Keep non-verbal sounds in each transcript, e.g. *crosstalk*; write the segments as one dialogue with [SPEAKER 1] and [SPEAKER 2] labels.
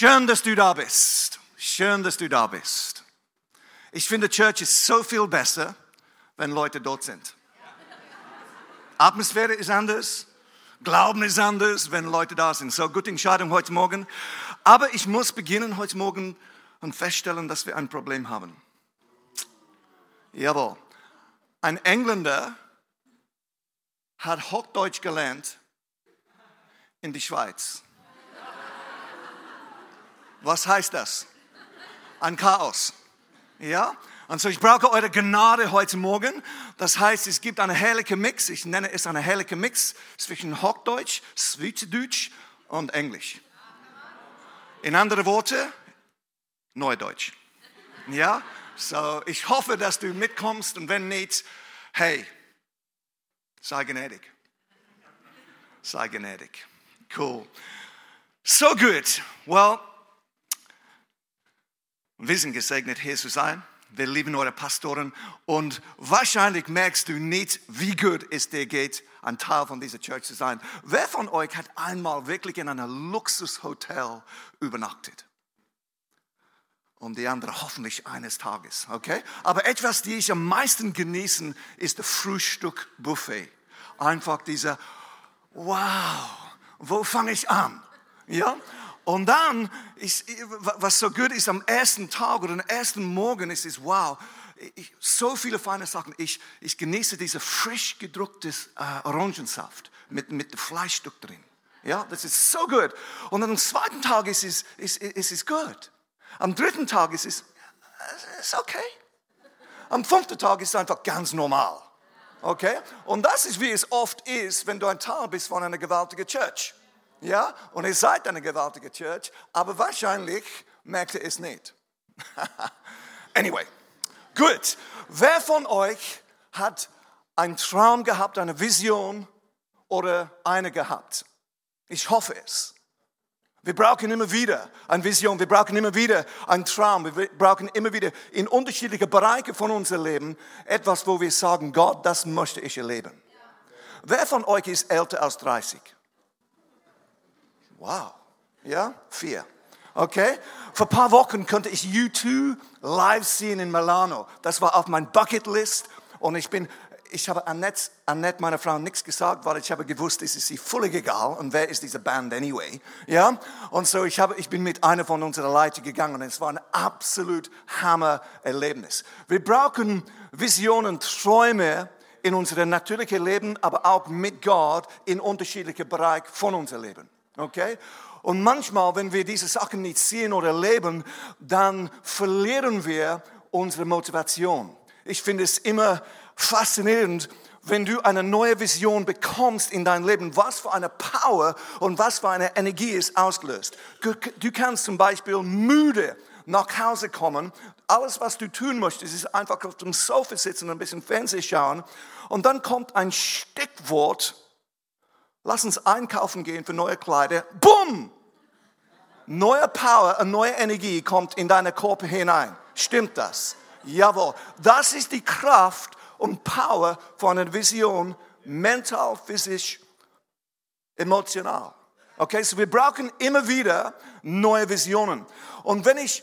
[SPEAKER 1] Schön, dass du da bist. Schön, dass du da bist. Ich finde, Church ist so viel besser, wenn Leute dort sind. Atmosphäre ist anders, Glauben ist anders, wenn Leute da sind. So, gute Entscheidung heute Morgen. Aber ich muss beginnen heute Morgen und feststellen, dass wir ein Problem haben. Jawohl. Ein Engländer hat Hochdeutsch gelernt in die Schweiz. Was heißt das? Ein Chaos. Ja? Und so, ich brauche eure Gnade heute Morgen. Das heißt, es gibt einen herrlichen Mix. Ich nenne es einen herrlichen Mix zwischen Hochdeutsch, Schweizerdeutsch und Englisch. In andere Worte, Neudeutsch. Ja? So, ich hoffe, dass du mitkommst und wenn nicht, hey, sei gnädig. Sei gnädig. Cool. So gut. Well, wir sind gesegnet, hier zu sein. Wir lieben eure Pastoren und wahrscheinlich merkst du nicht, wie gut es dir geht, ein Teil von dieser Church zu sein. Wer von euch hat einmal wirklich in einem Luxushotel übernachtet? Und die andere hoffentlich eines Tages, okay? Aber etwas, die ich am meisten genieße, ist das Frühstückbuffet. Einfach dieser, wow, wo fange ich an? Ja? Und dann, ist, was so gut ist am ersten Tag oder am ersten Morgen, ist es, wow, ich, so viele feine Sachen. Ich, ich genieße diese frisch gedrucktes äh, Orangensaft mit, mit Fleischstück drin. Ja, das ist so gut. Und am zweiten Tag ist es, ist, ist es gut. Am dritten Tag ist es, ist okay. Am fünften Tag ist es einfach ganz normal. Okay? Und das ist, wie es oft ist, wenn du ein Teil bist von einer gewaltigen Church. Ja, und ihr seid eine gewaltige Church, aber wahrscheinlich merkt ihr es nicht. *laughs* anyway, gut. Wer von euch hat einen Traum gehabt, eine Vision oder eine gehabt? Ich hoffe es. Wir brauchen immer wieder eine Vision, wir brauchen immer wieder einen Traum, wir brauchen immer wieder in unterschiedliche Bereiche von unserem Leben etwas, wo wir sagen, Gott, das möchte ich erleben. Wer von euch ist älter als 30? Wow. Ja, vier. Okay? Vor ein paar Wochen konnte ich U2 live sehen in Milano. Das war auf meiner Bucketlist und ich bin, ich habe Annette, Annette, meiner Frau, nichts gesagt, weil ich habe gewusst, es ist sie völlig egal und wer ist diese Band anyway. Ja? Und so ich habe, ich bin mit einer von unseren Leuten gegangen und es war ein absolut Hammer-Erlebnis. Wir brauchen Visionen, Träume, in unserem natürlichen Leben, aber auch mit Gott in unterschiedlichen Bereichen von unserem Leben. Okay? Und manchmal, wenn wir diese Sachen nicht sehen oder leben, dann verlieren wir unsere Motivation. Ich finde es immer faszinierend, wenn du eine neue Vision bekommst in dein Leben, was für eine Power und was für eine Energie es auslöst. Du kannst zum Beispiel müde nach Hause kommen. Alles, was du tun möchtest, ist einfach auf dem Sofa sitzen und ein bisschen Fernsehen schauen. Und dann kommt ein Steckwort, Lass uns einkaufen gehen für neue Kleider. Bumm! Neue Power, neue Energie kommt in deine Körper hinein. Stimmt das? Jawohl. Das ist die Kraft und Power von einer Vision, mental, physisch, emotional. Okay, so wir brauchen immer wieder neue Visionen. Und wenn ich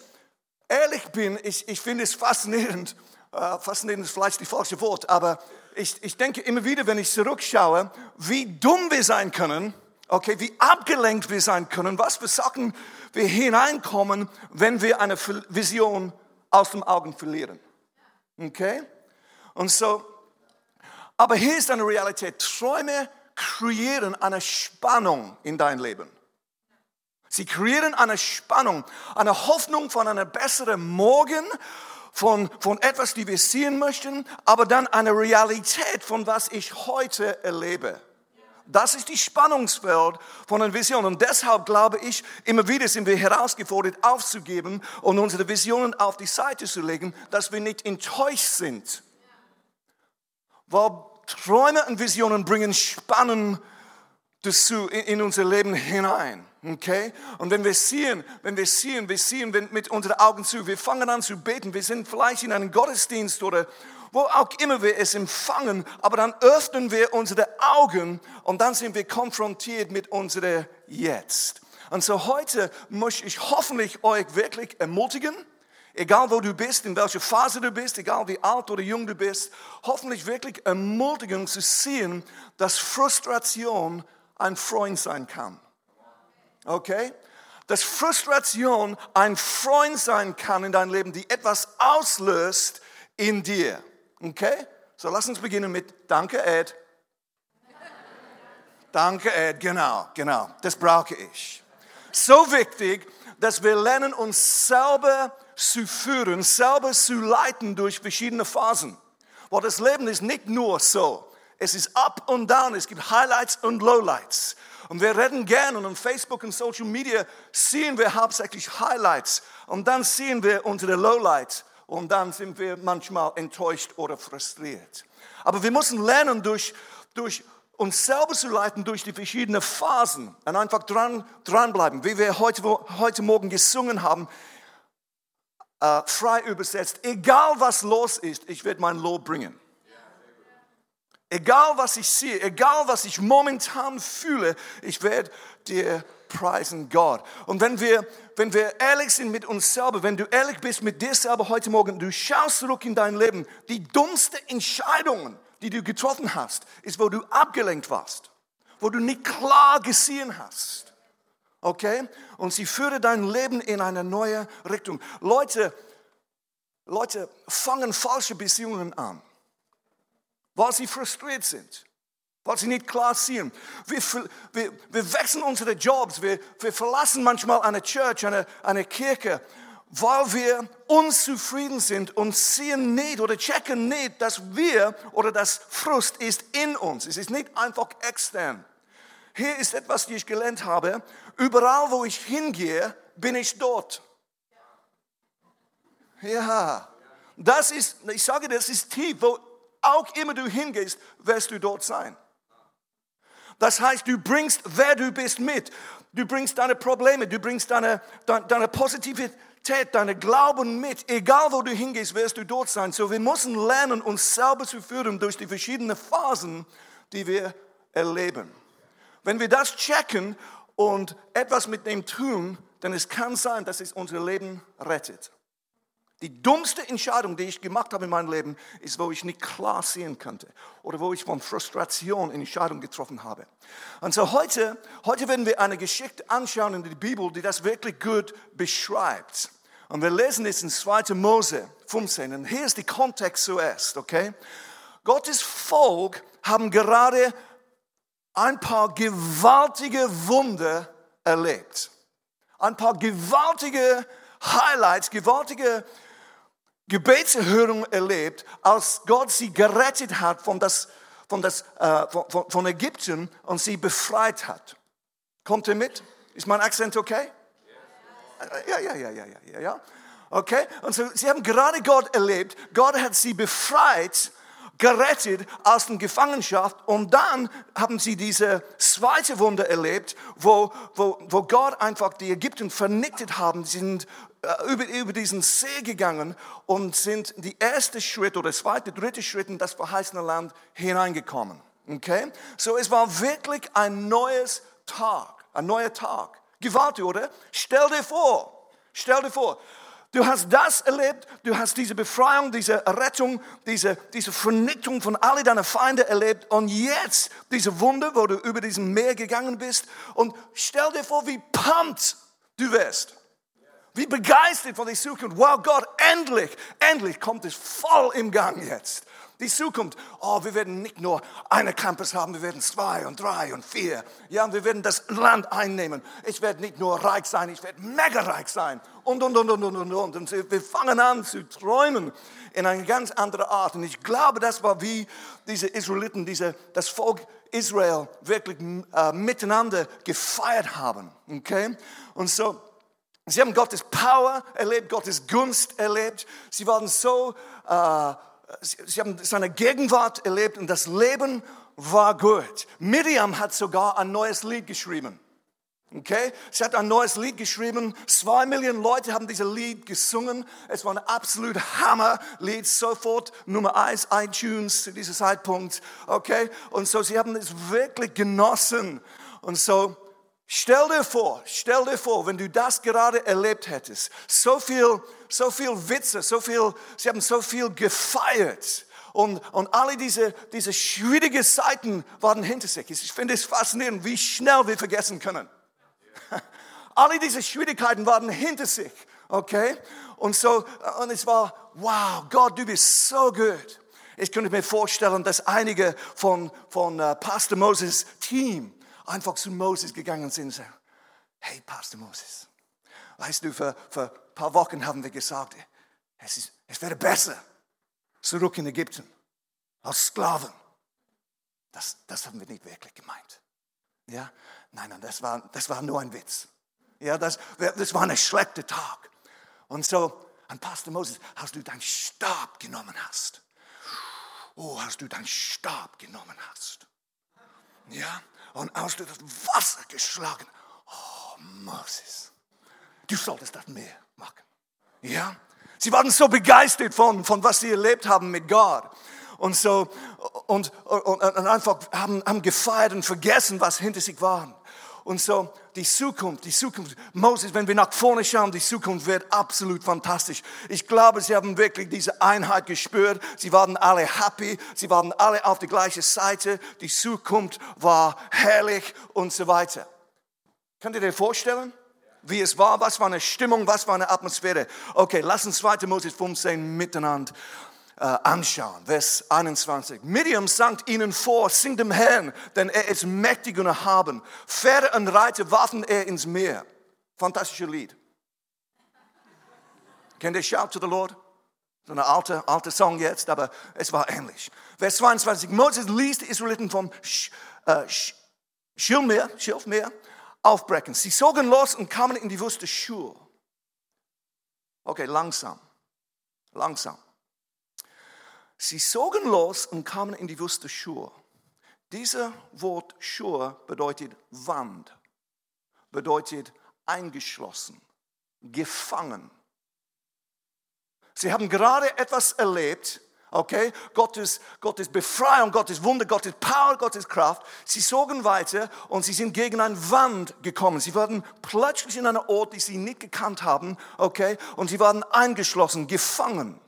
[SPEAKER 1] ehrlich bin, ich, ich finde es faszinierend, äh, faszinierend ist vielleicht das falsche Wort, aber ich, ich denke immer wieder, wenn ich zurückschaue, wie dumm wir sein können, okay, wie abgelenkt wir sein können, was für Sachen wir hineinkommen, wenn wir eine Vision aus den Augen verlieren. Okay? Und so, aber hier ist eine Realität. Träume kreieren eine Spannung in dein Leben. Sie kreieren eine Spannung, eine Hoffnung von einem besseren Morgen von, von etwas, die wir sehen möchten, aber dann eine Realität von was ich heute erlebe. Das ist die Spannungsfeld von einer Vision. Und deshalb glaube ich, immer wieder sind wir herausgefordert, aufzugeben und unsere Visionen auf die Seite zu legen, dass wir nicht enttäuscht sind. Weil Träume und Visionen bringen Spannung dazu in unser Leben hinein. Okay? Und wenn wir sehen, wenn wir sehen, wir sehen mit unseren Augen zu, wir fangen an zu beten, wir sind vielleicht in einem Gottesdienst oder wo auch immer wir es empfangen, aber dann öffnen wir unsere Augen und dann sind wir konfrontiert mit unserem Jetzt. Und so heute möchte ich hoffentlich euch wirklich ermutigen, egal wo du bist, in welcher Phase du bist, egal wie alt oder jung du bist, hoffentlich wirklich ermutigen zu sehen, dass Frustration ein Freund sein kann. Okay? Dass Frustration ein Freund sein kann in deinem Leben, die etwas auslöst in dir. Okay? So lass uns beginnen mit Danke, Ed. Danke, Ed. Genau, genau. Das brauche ich. So wichtig, dass wir lernen, uns selber zu führen, selber zu leiten durch verschiedene Phasen. Weil das Leben ist nicht nur so. Es ist up und down. Es gibt Highlights und Lowlights. Und wir reden gerne und auf Facebook und Social Media sehen wir hauptsächlich Highlights. Und dann sehen wir unsere Lowlights. Und dann sind wir manchmal enttäuscht oder frustriert. Aber wir müssen lernen, durch, durch uns selber zu leiten, durch die verschiedenen Phasen und einfach dran, dranbleiben. Wie wir heute, heute Morgen gesungen haben, äh, frei übersetzt, egal was los ist, ich werde mein Lob bringen. Egal was ich sehe, egal was ich momentan fühle, ich werde dir preisen Gott. Und wenn wir, wenn wir ehrlich sind mit uns selber, wenn du ehrlich bist mit dir selber heute Morgen, du schaust zurück in dein Leben, die dummste Entscheidungen, die du getroffen hast, ist, wo du abgelenkt warst, wo du nicht klar gesehen hast. Okay? Und sie führe dein Leben in eine neue Richtung. Leute, Leute fangen falsche Beziehungen an weil sie frustriert sind, weil sie nicht klar sehen. Wir, wir, wir wechseln unsere Jobs, wir, wir verlassen manchmal eine Church, eine, eine Kirche, weil wir unzufrieden sind und sehen nicht oder checken nicht, dass wir oder das Frust ist in uns. Es ist nicht einfach extern. Hier ist etwas, das ich gelernt habe. Überall, wo ich hingehe, bin ich dort. Ja, das ist, ich sage, das ist tief, wo auch immer du hingehst, wirst du dort sein. Das heißt, du bringst, wer du bist, mit. Du bringst deine Probleme, du bringst deine, deine, deine Positivität, deine Glauben mit. Egal wo du hingehst, wirst du dort sein. So, wir müssen lernen, uns selber zu führen durch die verschiedenen Phasen, die wir erleben. Wenn wir das checken und etwas mit dem tun, dann es kann sein, dass es unser Leben rettet. Die dummste Entscheidung, die ich gemacht habe in meinem Leben, ist, wo ich nicht klar sehen konnte oder wo ich von Frustration eine Entscheidung getroffen habe. Und so heute, heute werden wir eine Geschichte anschauen in der Bibel, die das wirklich gut beschreibt. Und wir lesen es in 2. Mose 15. Und hier ist der Kontext zuerst, okay? Gottes Volk haben gerade ein paar gewaltige Wunder erlebt. Ein paar gewaltige Highlights, gewaltige Gebetserhörung erlebt, als Gott sie gerettet hat von, das, von, das, äh, von, von Ägypten und sie befreit hat. Kommt ihr mit? Ist mein Akzent okay? Ja, ja, ja, ja, ja, ja. Okay? Und so, sie haben gerade Gott erlebt. Gott hat sie befreit, gerettet aus der Gefangenschaft. Und dann haben sie diese zweite Wunder erlebt, wo, wo, wo Gott einfach die Ägypten vernichtet haben. Sie sind äh, über, über diesen See gegangen und sind die erste Schritt oder zweite, dritte Schritt in das verheißene Land hineingekommen. Okay? So, es war wirklich ein neues Tag, ein neuer Tag. Gewaltig, oder? Stell dir vor, stell dir vor, du hast das erlebt, du hast diese Befreiung, diese Rettung, diese, diese Vernichtung von all deinen Feinden erlebt und jetzt diese Wunder, wo du über diesen Meer gegangen bist und stell dir vor, wie pumped du wärst. Wie begeistert von der Zukunft. Wow, Gott, endlich, endlich kommt es voll im Gang jetzt. Die Zukunft, oh, wir werden nicht nur eine Campus haben, wir werden zwei und drei und vier. Ja, wir werden das Land einnehmen. Ich werde nicht nur reich sein, ich werde mega reich sein. Und, und, und, und, und, und, und. Und wir fangen an zu träumen in eine ganz andere Art. Und ich glaube, das war wie diese Israeliten, diese, das Volk Israel wirklich äh, miteinander gefeiert haben. Okay? Und so, Sie haben Gottes Power erlebt, Gottes Gunst erlebt. Sie waren so, äh, sie, haben seine Gegenwart erlebt und das Leben war gut. Miriam hat sogar ein neues Lied geschrieben. Okay? Sie hat ein neues Lied geschrieben. Zwei Millionen Leute haben dieses Lied gesungen. Es war ein absolut Hammerlied. Sofort Nummer eins iTunes zu diesem Zeitpunkt. Okay? Und so, sie haben es wirklich genossen. Und so, Stell dir vor, stell dir vor, wenn du das gerade erlebt hättest, so viel, so viel Witze, so viel, sie haben so viel gefeiert und, und alle diese, diese schwierigen Zeiten waren hinter sich. Ich finde es faszinierend, wie schnell wir vergessen können. *laughs* alle diese Schwierigkeiten waren hinter sich, okay? Und so, und es war, wow, Gott, du bist so gut. Ich könnte mir vorstellen, dass einige von, von uh, Pastor Moses Team einfach zu Moses gegangen sind und sagen, hey Pastor Moses, weißt du, für, für ein paar Wochen haben wir gesagt, es, ist, es wäre besser zurück in Ägypten als Sklaven. Das, das haben wir nicht wirklich gemeint. Ja? Nein, nein, das war, das war nur ein Witz. Ja, das, das war ein schlechter Tag. Und so, an Pastor Moses, hast du deinen Stab genommen hast. Oh, hast du deinen Stab genommen hast. Ja, und aus das Wasser geschlagen. Oh, Moses, du solltest das mehr machen. Ja? Sie waren so begeistert von, von was sie erlebt haben mit Gott. Und so, und, und, und einfach haben, haben gefeiert und vergessen, was hinter sich war. Und so, die Zukunft, die Zukunft, Moses, wenn wir nach vorne schauen, die Zukunft wird absolut fantastisch. Ich glaube, sie haben wirklich diese Einheit gespürt. Sie waren alle happy, sie waren alle auf der gleichen Seite. Die Zukunft war herrlich und so weiter. Könnt ihr dir vorstellen? wie es war, was war eine Stimmung, was war eine Atmosphäre. Okay, lass uns 2. Moses 15 miteinander anschauen. Vers 21. Miriam sangt ihnen vor, singt dem Herrn, denn er ist mächtig und erhaben. Pferde und Reiter warfen er ins Meer. Fantastisches Lied. Kennt ihr Shout to the Lord? So eine alte, alte Song jetzt, aber es war ähnlich. Vers 22. Moses ließ die Israeliten vom Sch, äh, Schilfmeer, Schilfmeer aufbrechen. Sie zogen los und kamen in die Wüste Schur. Okay, langsam. Langsam. Sie zogen los und kamen in die Wüste Schur. Dieser Wort Schur bedeutet Wand, bedeutet eingeschlossen, gefangen. Sie haben gerade etwas erlebt, okay? Gottes, Gottes Befreiung, Gottes Wunder, Gottes Power, Gottes Kraft. Sie zogen weiter und sie sind gegen eine Wand gekommen. Sie waren plötzlich in einem Ort, den sie nicht gekannt haben, okay? Und sie waren eingeschlossen, gefangen.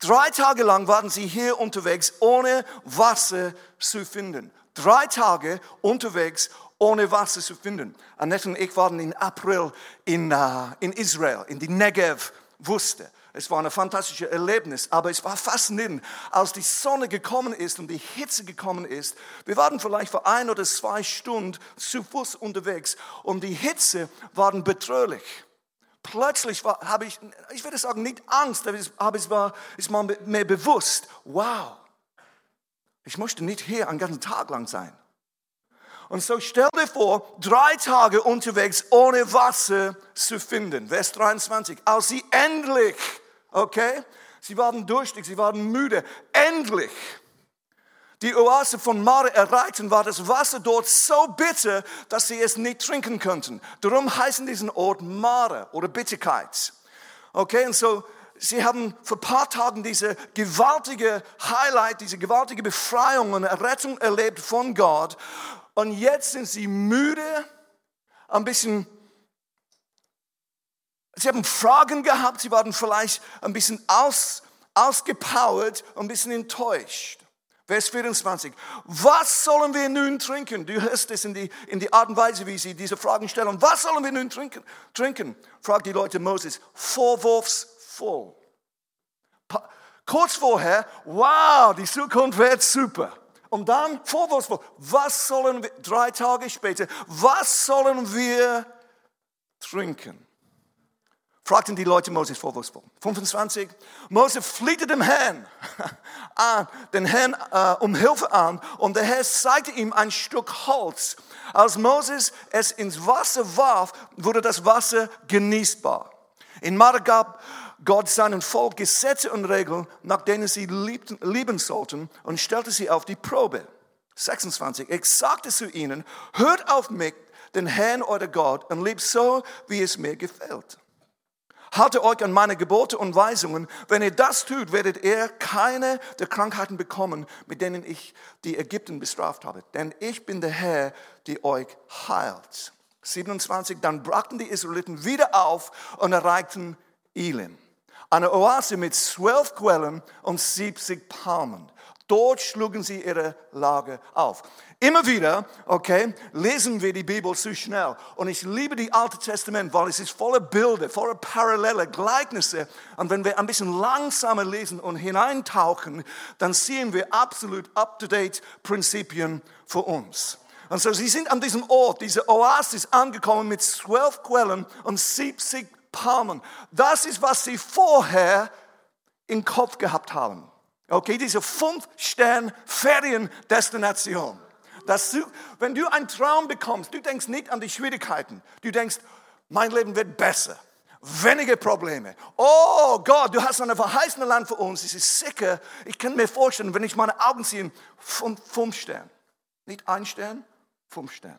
[SPEAKER 1] Drei Tage lang waren sie hier unterwegs, ohne Wasser zu finden. Drei Tage unterwegs, ohne Wasser zu finden. Annette und ich waren im April in, uh, in Israel, in die Negev-Wüste. Es war ein fantastisches Erlebnis, aber es war faszinierend, als die Sonne gekommen ist und die Hitze gekommen ist. Wir waren vielleicht für ein oder zwei Stunden zu Fuß unterwegs und die Hitze war bedrohlich. Plötzlich habe ich, ich würde sagen, nicht Angst, aber es war, ist mir bewusst, wow, ich möchte nicht hier einen ganzen Tag lang sein. Und so stell dir vor, drei Tage unterwegs ohne Wasser zu finden. Vers 23. Als sie endlich, okay, sie waren durstig, sie waren müde, endlich die Oase von Mare erreichten, war das Wasser dort so bitter, dass sie es nicht trinken könnten. Darum heißen diesen Ort Mare oder Bitterkeit. Okay, und so, sie haben vor ein paar Tagen diese gewaltige Highlight, diese gewaltige Befreiung und Errettung erlebt von Gott. Und jetzt sind sie müde, ein bisschen Sie haben Fragen gehabt, sie waren vielleicht ein bisschen aus, ausgepowert, ein bisschen enttäuscht. Vers 24. Was sollen wir nun trinken? Du hörst es in die, in die Art und Weise, wie sie diese Fragen stellen. Was sollen wir nun trinken? trinken? Fragt die Leute Moses. Vorwurfsvoll. Kurz vorher, wow, die Zukunft wird super. Und dann vorwurfsvoll. Was sollen wir, drei Tage später, was sollen wir trinken? Fragten die Leute Moses vorwurfsvoll. 25. Mose flehte dem Herrn *laughs* an, den Herrn äh, um Hilfe an und der Herr zeigte ihm ein Stück Holz. Als Moses es ins Wasser warf, wurde das Wasser genießbar. In Mara gab Gott seinen Volk Gesetze und Regeln, nach denen sie liebten, lieben sollten und stellte sie auf die Probe. 26. Ich sagte zu ihnen, hört auf mich, den Herrn euer Gott, und lebt so, wie es mir gefällt. Haltet euch an meine Gebote und Weisungen. Wenn ihr das tut, werdet ihr keine der Krankheiten bekommen, mit denen ich die Ägypten bestraft habe. Denn ich bin der Herr, der euch heilt. 27, dann brachten die Israeliten wieder auf und erreichten Elim. Eine Oase mit zwölf Quellen und 70 Palmen. Dort schlugen sie ihre Lage auf. Immer wieder, okay, lesen wir die Bibel zu schnell. Und ich liebe die Alte Testament, weil es ist voller Bilder, voller Parallele, Gleichnisse. Und wenn wir ein bisschen langsamer lesen und hineintauchen, dann sehen wir absolut up-to-date Prinzipien für uns. Und so, sie sind an diesem Ort, diese Oasis angekommen mit zwölf Quellen und 70 Palmen. Das ist, was sie vorher im Kopf gehabt haben. Okay, diese fünf Stern Feriendestination. Dass du, wenn du einen Traum bekommst, du denkst nicht an die Schwierigkeiten. Du denkst, mein Leben wird besser. Wenige Probleme. Oh Gott, du hast ein verheißene Land für uns. Es ist sicher. Ich kann mir vorstellen, wenn ich meine Augen ziehe, fünf, fünf Sterne. Nicht ein Stern, fünf Sterne.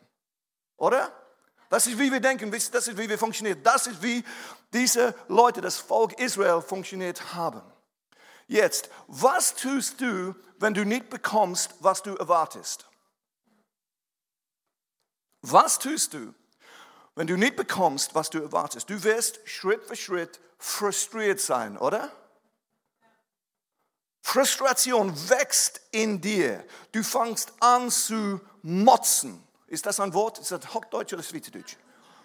[SPEAKER 1] Oder? Das ist, wie wir denken, das ist, wie wir funktionieren. Das ist, wie diese Leute, das Volk Israel funktioniert haben. Jetzt, was tust du, wenn du nicht bekommst, was du erwartest? Was tust du, wenn du nicht bekommst, was du erwartest? Du wirst Schritt für Schritt frustriert sein, oder? Frustration wächst in dir. Du fängst an zu motzen. Ist das ein Wort? Ist das Hochdeutsch oder Schweizerdeutsch?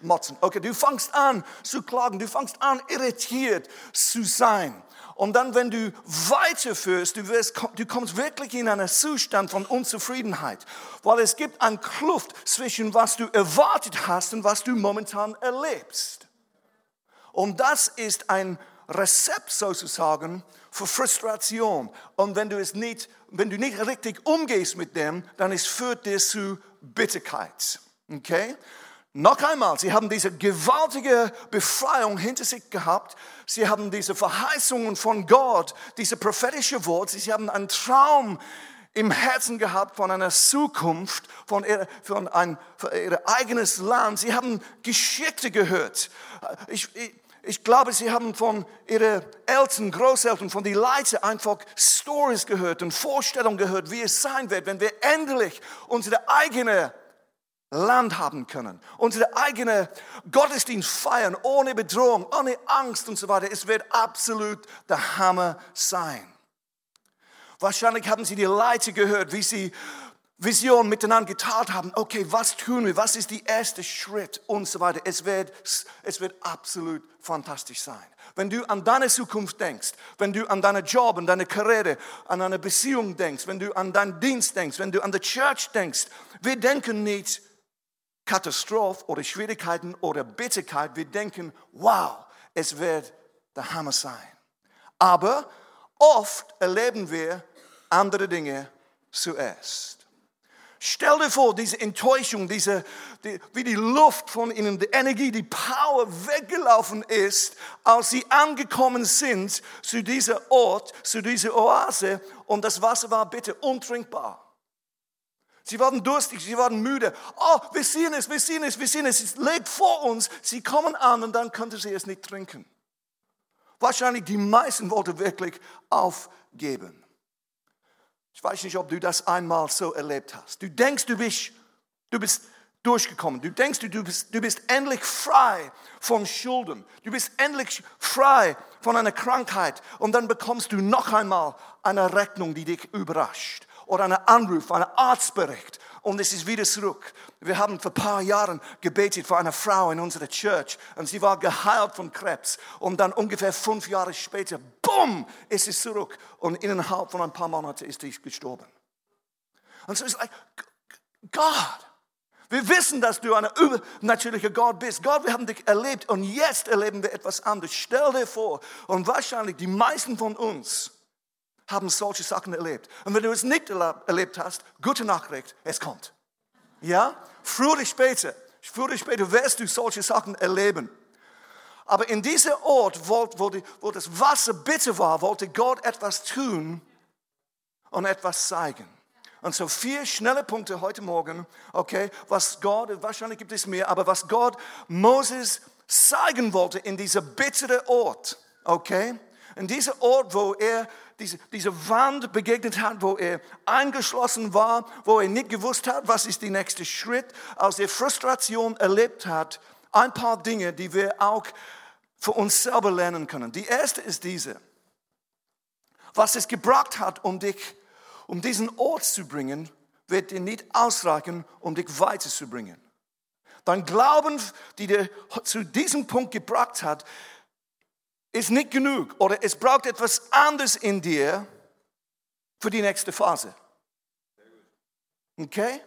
[SPEAKER 1] Motzen. Okay, du fängst an zu klagen, du fängst an irritiert zu sein. Und dann, wenn du weiterführst, du, wirst, du kommst wirklich in einen Zustand von Unzufriedenheit, weil es gibt eine Kluft zwischen was du erwartet hast und was du momentan erlebst. Und das ist ein Rezept sozusagen für Frustration. Und wenn du es nicht, wenn du nicht richtig umgehst mit dem, dann es führt dir zu Bitterkeit. Okay? Noch einmal, sie haben diese gewaltige Befreiung hinter sich gehabt. Sie haben diese Verheißungen von Gott, diese prophetische Wort. Sie haben einen Traum im Herzen gehabt von einer Zukunft, von, ihr, von, ein, von ihr eigenes Land. Sie haben Geschichte gehört. Ich, ich, ich glaube, sie haben von ihren Eltern, Großeltern, von den Leuten einfach Stories gehört und Vorstellungen gehört, wie es sein wird, wenn wir endlich unsere eigene Land haben können, unsere eigene Gottesdienst feiern, ohne Bedrohung, ohne Angst und so weiter. Es wird absolut der Hammer sein. Wahrscheinlich haben Sie die Leute gehört, wie sie Vision miteinander geteilt haben. Okay, was tun wir? Was ist der erste Schritt und so weiter. Es wird, es wird absolut fantastisch sein. Wenn du an deine Zukunft denkst, wenn du an deinen Job, an deine Karriere, an eine Beziehung denkst, wenn du an deinen Dienst denkst, wenn du an die Church denkst, wir denken nicht Katastrophe oder Schwierigkeiten oder Bitterkeit, wir denken, wow, es wird der Hammer sein. Aber oft erleben wir andere Dinge zuerst. Stell dir vor, diese Enttäuschung, diese, die, wie die Luft von ihnen, die Energie, die Power weggelaufen ist, als sie angekommen sind zu diesem Ort, zu dieser Oase und das Wasser war bitte untrinkbar. Sie waren durstig, sie waren müde. Oh, wir sehen es, wir sehen es, wir sehen es. Es lebt vor uns. Sie kommen an und dann konnten sie es nicht trinken. Wahrscheinlich die meisten wollten wirklich aufgeben. Ich weiß nicht, ob du das einmal so erlebt hast. Du denkst, du bist, du bist durchgekommen. Du denkst, du bist, du bist endlich frei von Schulden. Du bist endlich frei von einer Krankheit. Und dann bekommst du noch einmal eine Rechnung, die dich überrascht oder einen Anruf, einen Arztbericht und es ist wieder zurück. Wir haben vor ein paar Jahren gebetet für eine Frau in unserer Church und sie war geheilt von Krebs und dann ungefähr fünf Jahre später, bumm, ist sie zurück und innerhalb von ein paar Monaten ist sie gestorben. Und so ist like, Gott, wir wissen, dass du ein übernatürlicher Gott bist. Gott, wir haben dich erlebt und jetzt erleben wir etwas anderes. Stell dir vor, und wahrscheinlich die meisten von uns haben solche Sachen erlebt. Und wenn du es nicht erlebt hast, gute Nachricht, es kommt. Ja? Früher oder später, früher oder später wirst du solche Sachen erleben. Aber in diesem Ort, wo, wo, die, wo das Wasser bitter war, wollte Gott etwas tun und etwas zeigen. Und so vier schnelle Punkte heute Morgen, okay, was Gott, wahrscheinlich gibt es mehr, aber was Gott Moses zeigen wollte in dieser bitteren Ort, okay, in diesem Ort, wo er diese, diese Wand begegnet hat, wo er eingeschlossen war, wo er nicht gewusst hat, was ist der nächste Schritt, aus der Frustration erlebt hat, ein paar Dinge, die wir auch für uns selber lernen können. Die erste ist diese. Was es gebracht hat, um dich, um diesen Ort zu bringen, wird dir nicht ausreichen, um dich weiterzubringen. Dein Glauben, die dir zu diesem Punkt gebracht hat, ist nicht genug oder es braucht etwas anderes in dir für die nächste Phase. Okay?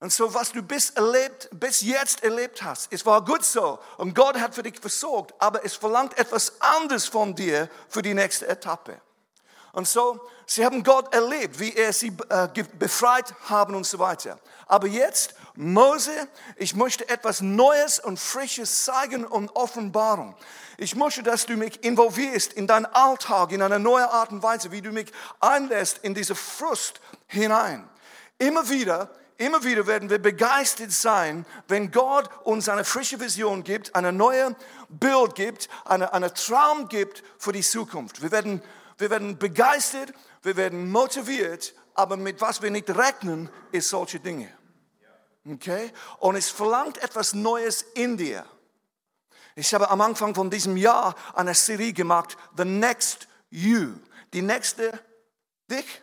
[SPEAKER 1] Und so, was du bis, erlebt, bis jetzt erlebt hast, es war gut so und Gott hat für dich versorgt, aber es verlangt etwas anderes von dir für die nächste Etappe. Und so, sie haben Gott erlebt, wie er sie äh, befreit haben und so weiter. Aber jetzt, Mose, ich möchte etwas Neues und Frisches zeigen und Offenbarung. Ich möchte, dass du mich involvierst in deinen Alltag, in eine neue Art und Weise, wie du mich einlässt in diese Frust hinein. Immer wieder Immer wieder werden wir begeistert sein, wenn Gott uns eine frische Vision gibt, eine neue Bild gibt, eine, eine Traum gibt für die Zukunft. Wir werden, wir werden begeistert, wir werden motiviert, aber mit was wir nicht rechnen, ist solche Dinge. Okay? Und es verlangt etwas Neues in dir. Ich habe am Anfang von diesem Jahr eine Serie gemacht, The Next You. Die nächste dich.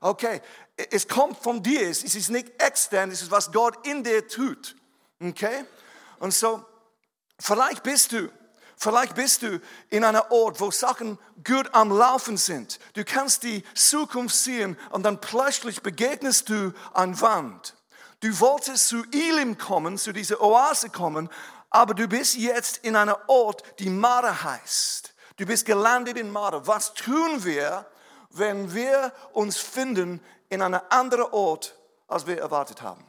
[SPEAKER 1] Okay, es kommt von dir, es ist nicht extern, es ist, was Gott in dir tut. Okay? Und so, vielleicht bist du, vielleicht bist du in einem Ort, wo Sachen gut am Laufen sind. Du kannst die Zukunft sehen und dann plötzlich begegnest du an Wand. Du wolltest zu Elim kommen, zu dieser Oase kommen, aber du bist jetzt in einem Ort, die Mara heißt. Du bist gelandet in Mara. Was tun wir, wenn wir uns finden in einem anderen Ort, als wir erwartet haben.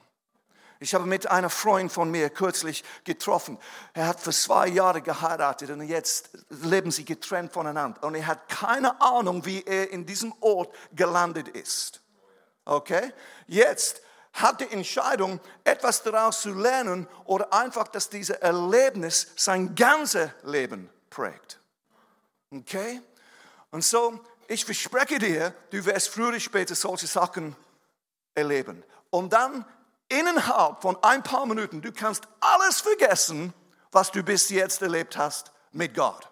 [SPEAKER 1] Ich habe mit einem Freund von mir kürzlich getroffen. Er hat für zwei Jahre geheiratet und jetzt leben sie getrennt voneinander. Und er hat keine Ahnung, wie er in diesem Ort gelandet ist. Okay? Jetzt hat die Entscheidung, etwas daraus zu lernen oder einfach, dass dieses Erlebnis sein ganzes Leben prägt. Okay? Und so ich verspreche dir, du wirst früher oder später solche Sachen erleben. Und dann innerhalb von ein paar Minuten, du kannst alles vergessen, was du bis jetzt erlebt hast mit Gott.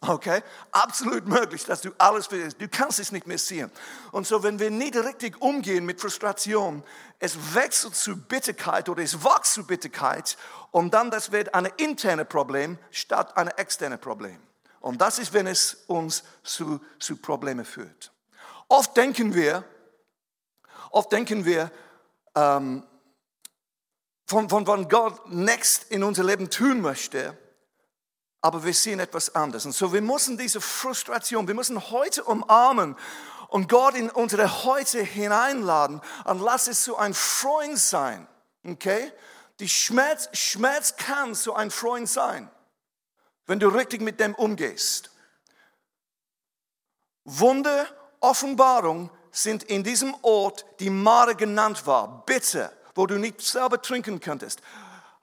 [SPEAKER 1] Okay? Absolut möglich, dass du alles vergisst. Du kannst es nicht mehr sehen. Und so, wenn wir nicht richtig umgehen mit Frustration, es wechselt zu Bitterkeit oder es wächst zu Bitterkeit und dann das wird ein internes Problem statt ein externes Problem. Und das ist, wenn es uns zu, zu Problemen führt. Oft denken wir, oft denken wir, ähm, von, von, von Gott next in unser Leben tun möchte, aber wir sehen etwas anderes. Und so, wir müssen diese Frustration, wir müssen heute umarmen und Gott in unsere Heute hineinladen und lass es so ein Freund sein. Okay? Die Schmerz, Schmerz kann so ein Freund sein wenn du richtig mit dem umgehst. Wunder, Offenbarung sind in diesem Ort, die Mare genannt war, bitter, wo du nicht selber trinken könntest.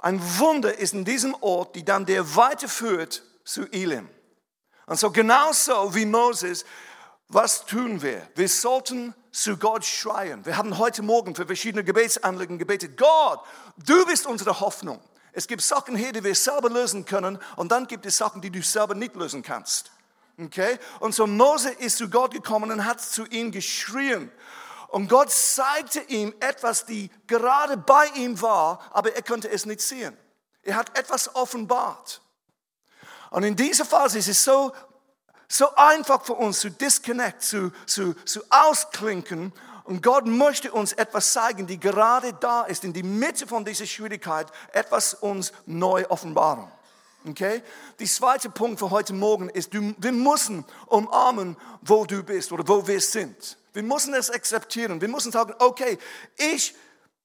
[SPEAKER 1] Ein Wunder ist in diesem Ort, die dann der weiterführt zu Elim. Und so genauso wie Moses, was tun wir? Wir sollten zu Gott schreien. Wir haben heute Morgen für verschiedene Gebetsanliegen gebetet. Gott, du bist unsere Hoffnung. Es gibt Sachen hier, die wir selber lösen können und dann gibt es Sachen, die du selber nicht lösen kannst. Okay? Und so Mose ist zu Gott gekommen und hat zu ihm geschrien. Und Gott zeigte ihm etwas, die gerade bei ihm war, aber er konnte es nicht sehen. Er hat etwas offenbart. Und in dieser Phase ist es so, so einfach für uns zu disconnect, zu, zu, zu ausklinken und Gott möchte uns etwas zeigen, die gerade da ist, in die Mitte von dieser Schwierigkeit, etwas uns neu offenbaren. Okay? Die zweite Punkt für heute Morgen ist, wir müssen umarmen, wo du bist oder wo wir sind. Wir müssen es akzeptieren. Wir müssen sagen, okay, ich,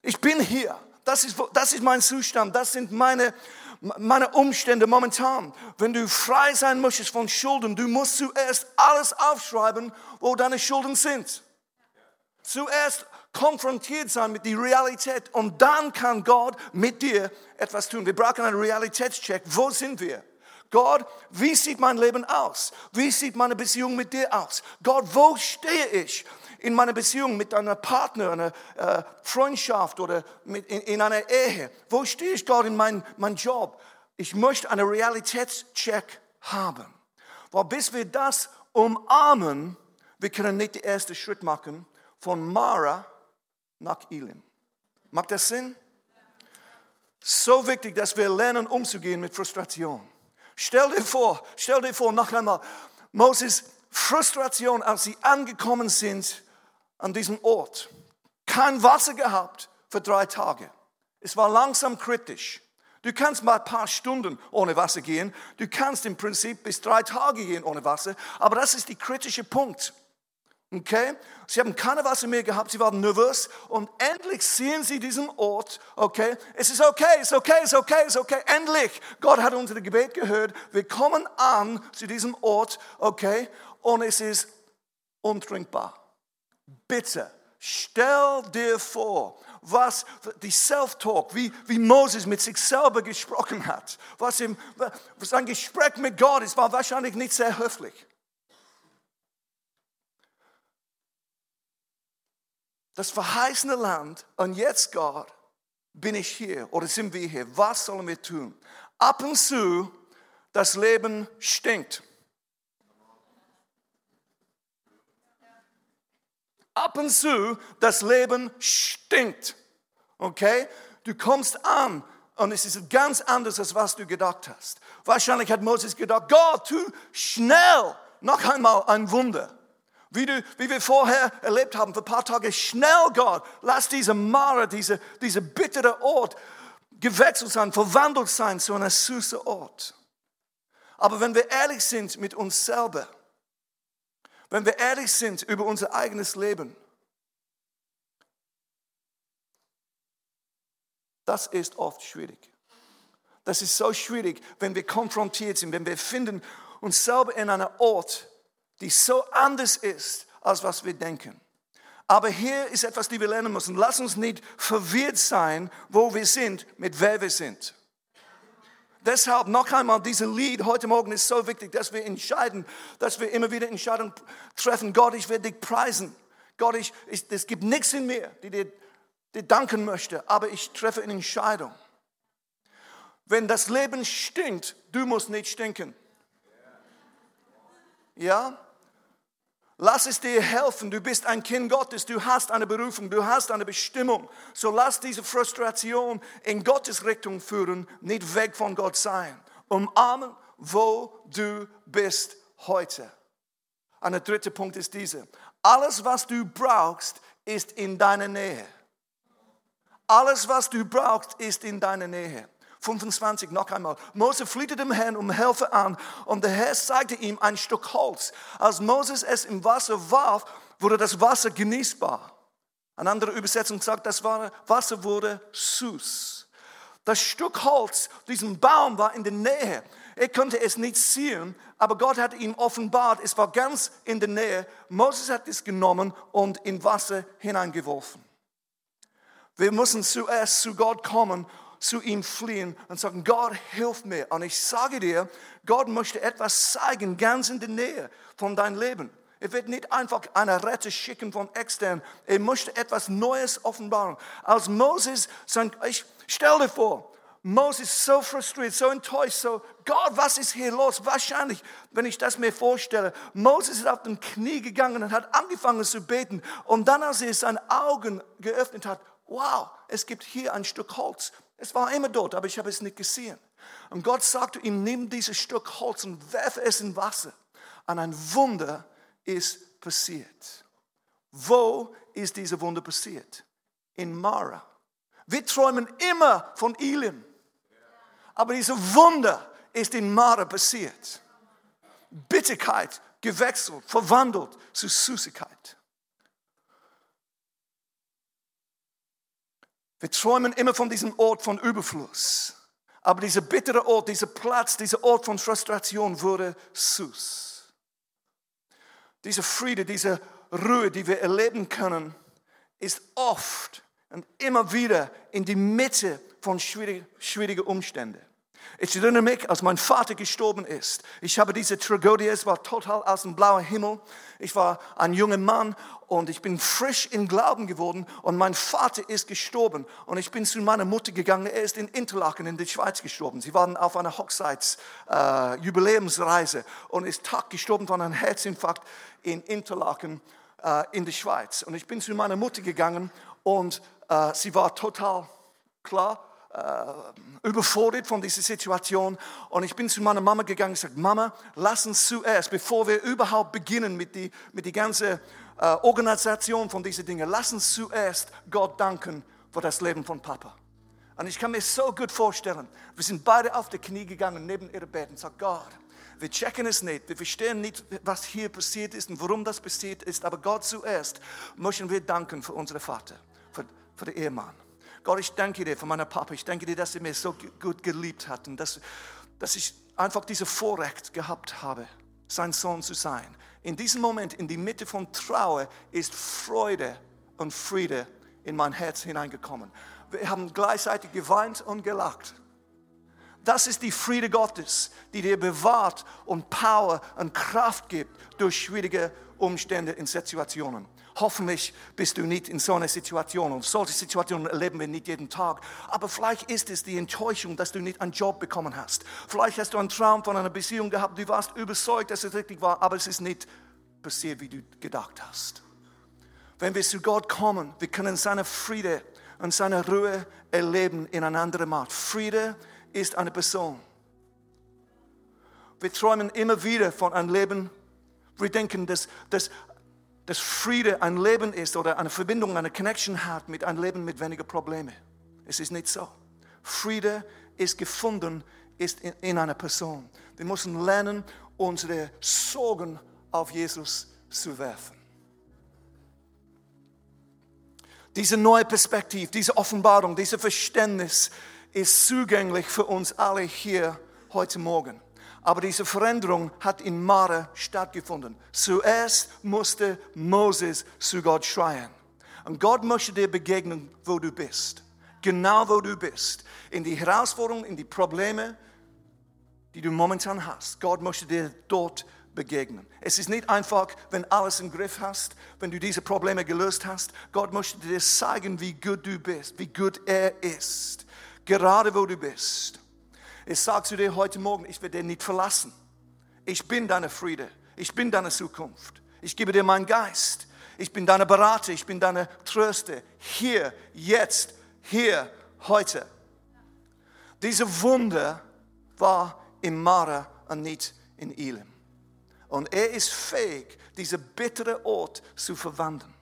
[SPEAKER 1] ich bin hier. Das ist, das ist mein Zustand. Das sind meine, meine Umstände momentan. Wenn du frei sein möchtest von Schulden, du musst zuerst alles aufschreiben, wo deine Schulden sind. Zuerst konfrontiert sein mit der Realität und dann kann Gott mit dir etwas tun. Wir brauchen einen Realitätscheck. Wo sind wir? Gott, wie sieht mein Leben aus? Wie sieht meine Beziehung mit dir aus? Gott, wo stehe ich in meiner Beziehung mit einer Partner, einer äh, Freundschaft oder in, in, einer Ehe? Wo stehe ich Gott in meinem mein Job? Ich möchte einen Realitätscheck haben. Weil bis wir das umarmen, wir können nicht den ersten Schritt machen von Mara nach Elim. Macht das Sinn? So wichtig, dass wir lernen, umzugehen mit Frustration. Stell dir vor, stell dir vor, noch einmal, Moses Frustration, als sie angekommen sind an diesem Ort. Kein Wasser gehabt für drei Tage. Es war langsam kritisch. Du kannst mal ein paar Stunden ohne Wasser gehen. Du kannst im Prinzip bis drei Tage gehen ohne Wasser. Aber das ist der kritische Punkt. Okay? Sie haben keine Wasser mehr gehabt, sie waren nervös und endlich sehen sie diesen Ort. Okay? Es ist okay, es ist okay, es ist okay, es ist okay. Endlich! Gott hat unser Gebet gehört. Wir kommen an zu diesem Ort. Okay? Und es ist untrinkbar. Bitte, stell dir vor, was die Self-Talk, wie, wie Moses mit sich selber gesprochen hat, was ihm, sein Gespräch mit Gott ist, war wahrscheinlich nicht sehr höflich. Das verheißene Land und jetzt Gott, bin ich hier oder sind wir hier? Was sollen wir tun? Ab und zu, das Leben stinkt. Ab und zu, das Leben stinkt. Okay? Du kommst an und es ist ganz anders, als was du gedacht hast. Wahrscheinlich hat Moses gedacht, Gott, tu schnell noch einmal ein Wunder. Wie, du, wie wir vorher erlebt haben, für ein paar Tage, schnell Gott, lass diese Mare, diese, diese bittere Ort gewechselt sein, verwandelt sein zu einem süßen Ort. Aber wenn wir ehrlich sind mit uns selber, wenn wir ehrlich sind über unser eigenes Leben, das ist oft schwierig. Das ist so schwierig, wenn wir konfrontiert sind, wenn wir finden uns selber in einem Ort, die so anders ist, als was wir denken. Aber hier ist etwas, die wir lernen müssen. Lass uns nicht verwirrt sein, wo wir sind, mit wer wir sind. Deshalb noch einmal, dieses Lied heute Morgen ist so wichtig, dass wir entscheiden, dass wir immer wieder Entscheidungen treffen. Gott, ich werde dich preisen. Gott, ich, ich, es gibt nichts in mir, die dir, dir danken möchte, aber ich treffe eine Entscheidung. Wenn das Leben stinkt, du musst nicht stinken. Ja? Lass es dir helfen. Du bist ein Kind Gottes. Du hast eine Berufung. Du hast eine Bestimmung. So lass diese Frustration in Gottes Richtung führen, nicht weg von Gott sein. Umarmen, wo du bist heute. Ein dritter Punkt ist dieser. Alles, was du brauchst, ist in deiner Nähe. Alles, was du brauchst, ist in deiner Nähe. 25 noch einmal. Mose flieht dem Herrn um Hilfe an und der Herr zeigte ihm ein Stück Holz. Als Moses es im Wasser warf, wurde das Wasser genießbar. Eine andere Übersetzung sagt, das Wasser wurde süß. Das Stück Holz, diesen Baum war in der Nähe. Er konnte es nicht sehen, aber Gott hat ihm offenbart, es war ganz in der Nähe. Moses hat es genommen und in Wasser hineingeworfen. Wir müssen zuerst zu Gott kommen zu ihm fliehen und sagen, Gott, hilf mir. Und ich sage dir, Gott möchte etwas zeigen, ganz in der Nähe von deinem Leben. Er wird nicht einfach eine Rette schicken von extern. Er möchte etwas Neues offenbaren. Als Moses, ich stell dir vor, Moses so frustriert, so enttäuscht, so, Gott, was ist hier los? Wahrscheinlich, wenn ich das mir vorstelle, Moses ist auf den Knie gegangen und hat angefangen zu beten. Und dann, als er seine Augen geöffnet hat, wow, es gibt hier ein Stück Holz. Es war immer dort, aber ich habe es nicht gesehen. Und Gott sagte ihm, nimm dieses Stück Holz und werfe es in Wasser. Und ein Wunder ist passiert. Wo ist dieses Wunder passiert? In Mara. Wir träumen immer von Elim. Aber dieses Wunder ist in Mara passiert. Bitterkeit gewechselt, verwandelt zu Süßigkeit. Wir träumen immer von diesem Ort von Überfluss. Aber dieser bittere Ort, dieser Platz, dieser Ort von Frustration wurde süß. Diese Friede, diese Ruhe, die wir erleben können, ist oft und immer wieder in die Mitte von schwierigen schwierige Umständen. Ich erinnere mich, als mein Vater gestorben ist. Ich habe diese Tragödie, es war total aus dem blauen Himmel. Ich war ein junger Mann und ich bin frisch im Glauben geworden und mein Vater ist gestorben. Und ich bin zu meiner Mutter gegangen, er ist in Interlaken in der Schweiz gestorben. Sie waren auf einer Hochzeits-Jubiläumsreise äh, und ist Tag gestorben von einem Herzinfarkt in Interlaken äh, in der Schweiz. Und ich bin zu meiner Mutter gegangen und äh, sie war total klar äh, überfordert von dieser Situation. Und ich bin zu meiner Mama gegangen und gesagt, Mama, lass uns zuerst, bevor wir überhaupt beginnen mit die, mit die ganze äh, Organisation von diesen Dingen, lass uns zuerst Gott danken für das Leben von Papa. Und ich kann mir so gut vorstellen, wir sind beide auf die Knie gegangen neben ihrem Bett und sagen, Gott, wir checken es nicht, wir verstehen nicht, was hier passiert ist und warum das passiert ist, aber Gott zuerst möchten wir danken für unseren Vater, für, für den Ehemann. Gott, ich danke dir für meinen Papa. Ich danke dir, dass er mich so gut geliebt hat und dass, dass ich einfach dieses Vorrecht gehabt habe, sein Sohn zu sein. In diesem Moment, in die Mitte von Trauer, ist Freude und Friede in mein Herz hineingekommen. Wir haben gleichzeitig geweint und gelacht. Das ist die Friede Gottes, die dir bewahrt und Power und Kraft gibt durch schwierige Umstände in Situationen. Hoffentlich bist du nicht in so einer Situation. Und solche Situationen erleben wir nicht jeden Tag. Aber vielleicht ist es die Enttäuschung, dass du nicht einen Job bekommen hast. Vielleicht hast du einen Traum von einer Beziehung gehabt. Du warst überzeugt, dass es richtig war, aber es ist nicht passiert, wie du gedacht hast. Wenn wir zu Gott kommen, wir können seine Friede und seine Ruhe erleben in einer anderen Art. Friede ist eine Person. Wir träumen immer wieder von einem Leben. Wir denken, dass, dass dass Friede ein Leben ist oder eine Verbindung, eine Connection hat mit einem Leben mit weniger Problemen. Es ist nicht so. Friede ist gefunden, ist in, in einer Person. Wir müssen lernen, unsere Sorgen auf Jesus zu werfen. Diese neue Perspektive, diese Offenbarung, dieses Verständnis ist zugänglich für uns alle hier heute Morgen. Aber diese Veränderung hat in Mara stattgefunden. Zuerst musste Moses zu Gott schreien. Und Gott möchte dir begegnen, wo du bist. Genau wo du bist. In die Herausforderungen, in die Probleme, die du momentan hast. Gott möchte dir dort begegnen. Es ist nicht einfach, wenn alles im Griff hast, wenn du diese Probleme gelöst hast. Gott möchte dir zeigen, wie gut du bist, wie gut er ist. Gerade wo du bist. Ich sage zu dir heute Morgen, ich werde dich nicht verlassen. Ich bin deine Friede. Ich bin deine Zukunft. Ich gebe dir meinen Geist. Ich bin deine Berater. Ich bin deine Tröste. Hier, jetzt, hier, heute. Diese Wunder war in Mara und nicht in Elim. Und er ist fähig, diese bittere Ort zu verwandeln.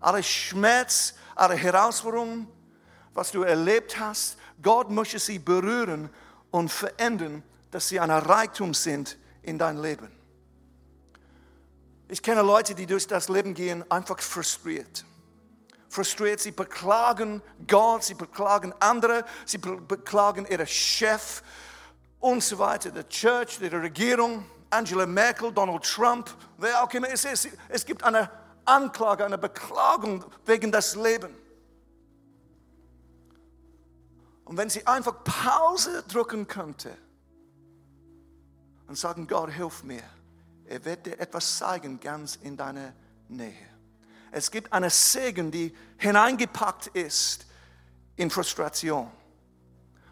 [SPEAKER 1] Alle Schmerz, alle Herausforderungen, was du erlebt hast, Gott möchte sie berühren und verändern, dass sie ein Reichtum sind in dein Leben. Ich kenne Leute, die durch das Leben gehen, einfach frustriert. Frustriert, sie beklagen Gott, sie beklagen andere, sie beklagen ihren Chef und so weiter, der Church, die Regierung, Angela Merkel, Donald Trump, wer auch immer es ist. Es gibt eine Anklage, eine Beklagung wegen des Lebens. Und wenn sie einfach Pause drücken könnte und sagen, Gott, hilf mir, er wird dir etwas zeigen ganz in deiner Nähe. Es gibt eine Segen, die hineingepackt ist in Frustration.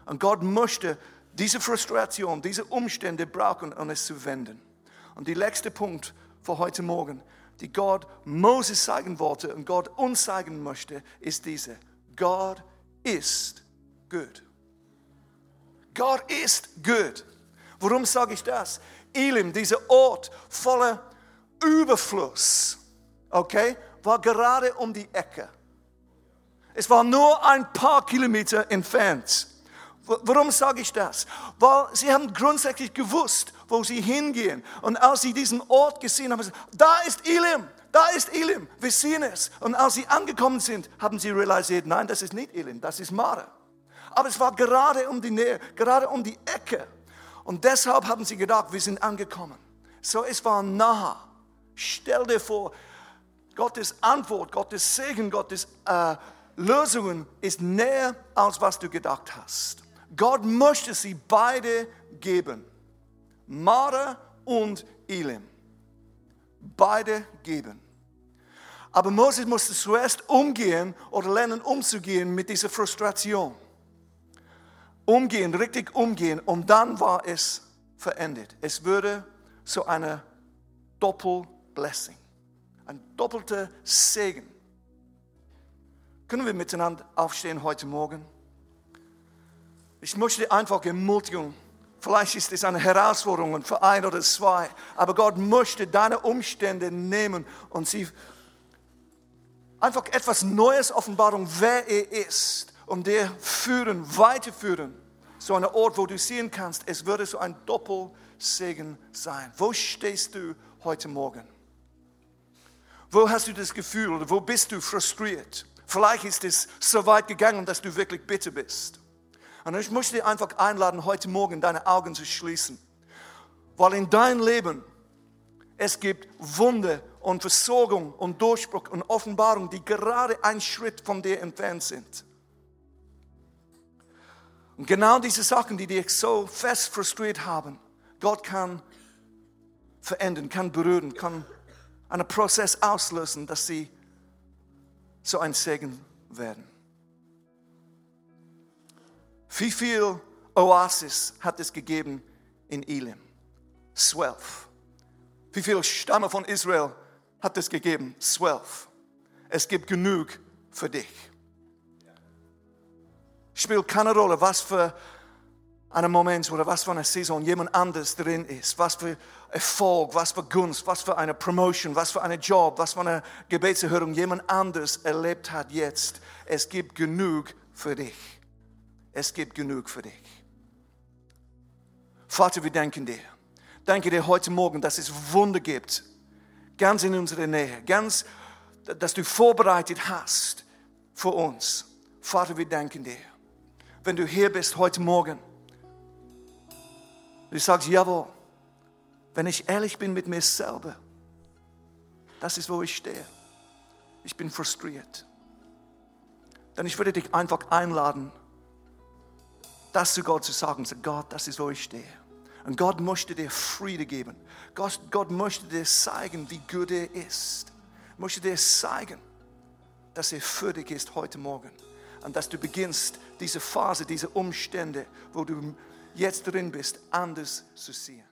[SPEAKER 1] Und Gott möchte diese Frustration, diese Umstände brauchen, um es zu wenden. Und der letzte Punkt für heute Morgen, die Gott Moses zeigen wollte und Gott uns zeigen möchte, ist diese. Gott ist gut. Gott ist gut. Warum sage ich das? Elim, dieser Ort voller Überfluss, okay, war gerade um die Ecke. Es war nur ein paar Kilometer entfernt. Warum sage ich das? Weil sie haben grundsätzlich gewusst, wo sie hingehen. Und als sie diesen Ort gesehen haben, da ist Elim, da ist Elim, wir sehen es. Und als sie angekommen sind, haben sie realisiert, nein, das ist nicht Elim, das ist Mara. Aber es war gerade um die Nähe, gerade um die Ecke. Und deshalb haben sie gedacht, wir sind angekommen. So, es war nah. Stell dir vor, Gottes Antwort, Gottes Segen, Gottes äh, Lösungen ist näher, als was du gedacht hast. Gott möchte sie beide geben. Mara und Elim. Beide geben. Aber Moses musste zuerst umgehen oder lernen umzugehen mit dieser Frustration. Umgehen, richtig umgehen. Und dann war es verendet. Es würde so eine Doppelblessing. Ein doppelter Segen. Können wir miteinander aufstehen heute Morgen? Ich möchte einfach ermutigen. Vielleicht ist es eine Herausforderung für ein oder zwei, aber Gott möchte deine Umstände nehmen und sie einfach etwas Neues Offenbarung, wer er ist, um dir führen, weiterführen. So ein Ort, wo du sehen kannst, es würde so ein Doppelsegen sein. Wo stehst du heute Morgen? Wo hast du das Gefühl oder wo bist du frustriert? Vielleicht ist es so weit gegangen, dass du wirklich bitter bist. Und ich möchte dich einfach einladen, heute Morgen deine Augen zu schließen. Weil in deinem Leben es gibt Wunder und Versorgung und Durchbruch und Offenbarung, die gerade einen Schritt von dir entfernt sind. Und genau diese Sachen, die dich so fest frustriert haben, Gott kann verändern, kann berühren, kann einen Prozess auslösen, dass sie so ein Segen werden. Wie viel Oasis hat es gegeben in Elim? Zwölf. Wie viele Stämme von Israel hat es gegeben? Zwölf. Es gibt genug für dich. Spielt keine Rolle, was für einen Moment oder was für eine Saison jemand anders drin ist, was für Erfolg, was für Gunst, was für eine Promotion, was für einen Job, was für eine Gebetserhörung jemand anders erlebt hat jetzt. Es gibt genug für dich. Es gibt genug für dich. Vater, wir danken dir. Danke dir heute Morgen, dass es Wunder gibt, ganz in unserer Nähe, ganz, dass du vorbereitet hast für uns. Vater, wir danken dir. Wenn du hier bist heute Morgen, du sagst, jawohl, wenn ich ehrlich bin mit mir selber, das ist, wo ich stehe. Ich bin frustriert. Dann ich würde dich einfach einladen, das zu Gott zu sagen. Sag, Gott, das ist, wo ich stehe. Und Gott möchte dir Friede geben. Gott, Gott möchte dir zeigen, wie gut er ist. Möchte dir zeigen, dass er für dich ist heute Morgen. Und dass du beginnst, diese Phase, diese Umstände, wo du jetzt drin bist, anders zu sehen.